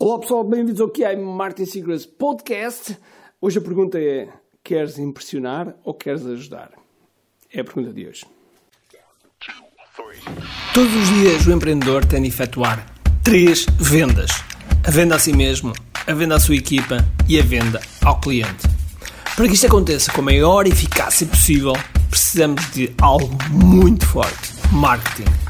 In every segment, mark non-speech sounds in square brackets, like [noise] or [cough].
Olá pessoal, bem-vindos ao QI Martin Secrets Podcast. Hoje a pergunta é: queres impressionar ou queres ajudar? É a pergunta de hoje. Todos os dias o empreendedor tem de efetuar três vendas: a venda a si mesmo, a venda à sua equipa e a venda ao cliente. Para que isto aconteça com a maior eficácia possível, precisamos de algo muito forte: marketing.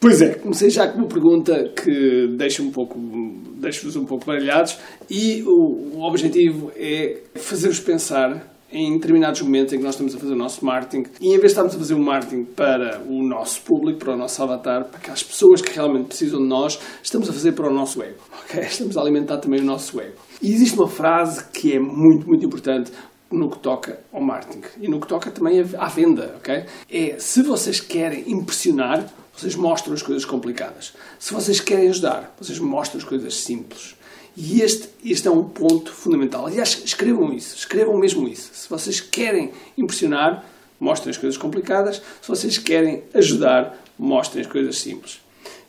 Pois é, comecei já com uma pergunta que deixa um pouco, deixa-vos um pouco baralhados e o, o objetivo é fazer-vos pensar em determinados momentos em que nós estamos a fazer o nosso marketing e em vez de estarmos a fazer um marketing para o nosso público, para o nosso avatar, para aquelas pessoas que realmente precisam de nós, estamos a fazer para o nosso ego. [laughs] Okay? Estamos a alimentar também o nosso ego. E existe uma frase que é muito, muito importante no que toca ao marketing e no que toca também à venda, ok? É se vocês querem impressionar, vocês mostram as coisas complicadas. Se vocês querem ajudar, vocês mostram as coisas simples. E este, este é um ponto fundamental. Aliás, escrevam isso, escrevam mesmo isso. Se vocês querem impressionar, mostrem as coisas complicadas. Se vocês querem ajudar, mostrem as coisas simples.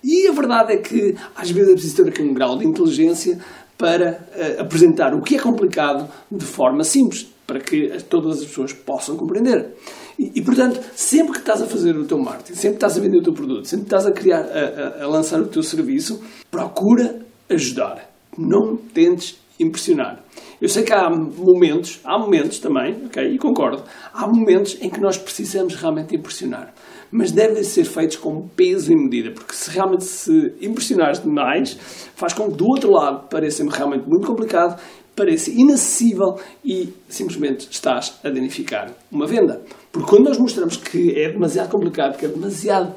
E a verdade é que às vezes é preciso ter aqui um grau de inteligência para uh, apresentar o que é complicado de forma simples, para que todas as pessoas possam compreender. E, portanto, sempre que estás a fazer o teu marketing, sempre que estás a vender o teu produto, sempre que estás a criar, a, a, a lançar o teu serviço, procura ajudar. Não tentes impressionar. Eu sei que há momentos, há momentos também, ok, e concordo, há momentos em que nós precisamos realmente impressionar. Mas devem ser feitos com peso e medida, porque se realmente se impressionares demais, faz com que do outro lado pareça realmente muito complicado pareça inacessível e simplesmente estás a danificar uma venda. Porque quando nós mostramos que é demasiado complicado, que é demasiado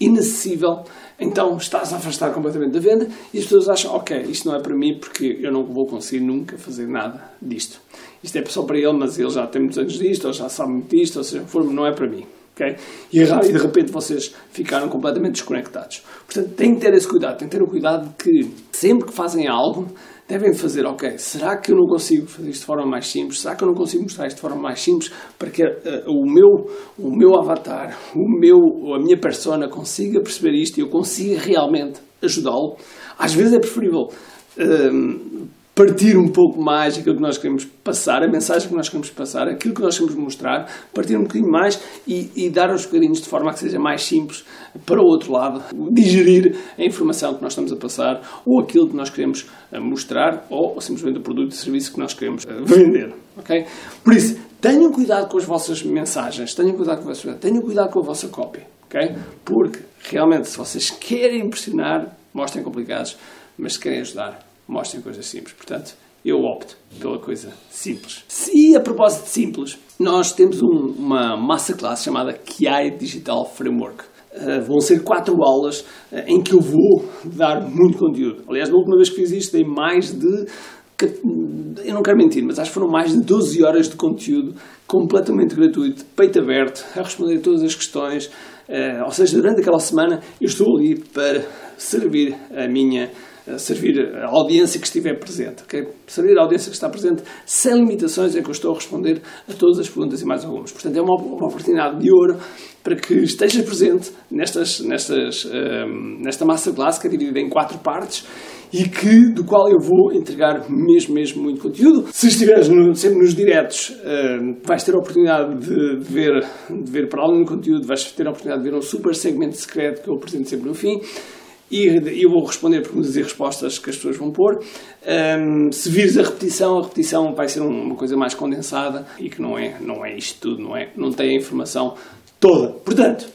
inacessível, então estás a afastar completamente da venda e as pessoas acham, ok, isto não é para mim porque eu não vou conseguir nunca fazer nada disto. Isto é só para ele, mas ele já tem muitos anos disto, ou já sabe muito disto, ou seja, não é para mim. Okay? E de repente vocês ficaram completamente desconectados. Portanto, têm que ter esse cuidado, têm que ter o cuidado de que sempre que fazem algo, devem fazer, ok, será que eu não consigo fazer isto de forma mais simples? Será que eu não consigo mostrar isto de forma mais simples para que uh, o, meu, o meu avatar, o meu, a minha persona consiga perceber isto e eu consiga realmente ajudá-lo? Às vezes é preferível uh, partir um pouco mais aquilo que nós queremos passar, a mensagem que nós queremos passar, aquilo que nós queremos mostrar, partir um bocadinho mais e, e dar aos bocadinhos de forma a que seja mais simples para o outro lado, digerir a informação que nós estamos a passar ou aquilo que nós queremos eh, mostrar ou, ou simplesmente o produto e serviço que nós queremos eh, vender. Okay? Por isso, tenham cuidado com as vossas mensagens, tenham cuidado com, a vossa, tenham cuidado com a vossa cópia. Okay? Porque realmente, se vocês querem impressionar, mostrem complicados, mas se querem ajudar, mostrem coisas simples. Portanto, eu opto pela coisa simples. E a propósito de simples, nós temos um, uma masterclass chamada QI Digital Framework. Uh, vão ser quatro aulas uh, em que eu vou dar muito conteúdo. Aliás, na última vez que fiz isto, dei mais de. Eu não quero mentir, mas acho que foram mais de 12 horas de conteúdo completamente gratuito, peito aberto, a responder a todas as questões. Uh, ou seja, durante aquela semana eu estou ali para servir a minha servir a audiência que estiver presente. Okay? Servir a audiência que está presente sem limitações é que eu estou a responder a todas as perguntas e mais algumas. Portanto, é uma, uma oportunidade de ouro para que esteja presente nestas, nestas, um, ehm, nesta que é dividida em quatro partes e que, do qual eu vou entregar mesmo, mesmo muito conteúdo. Se estiveres no, sempre nos diretos, uh, vais ter a oportunidade de, de, ver, de ver para além do conteúdo, vais ter a oportunidade de ver um super segmento secreto que eu apresento sempre no fim e eu vou responder perguntas e respostas que as pessoas vão pôr. Um, se vires a repetição, a repetição vai ser uma coisa mais condensada e que não é, não é isto tudo, não, é, não tem a informação toda. Portanto,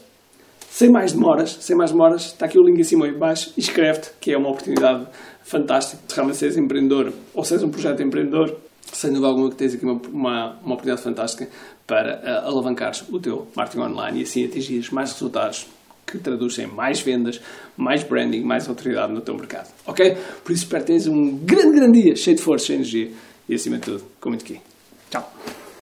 sem mais demoras, sem mais demoras, está aqui o link em cima e baixo, inscreve-te, que é uma oportunidade fantástica de realmente seres empreendedor ou seres um projeto empreendedor, sem dúvida alguma que tens aqui uma, uma, uma oportunidade fantástica para uh, alavancares o teu marketing online e assim atingires mais resultados que traduz em mais vendas, mais branding, mais autoridade no teu mercado. Ok? Por isso espero que tenhas um grande, grande dia, cheio de força, cheio de energia e acima de tudo, com muito aqui. Tchau!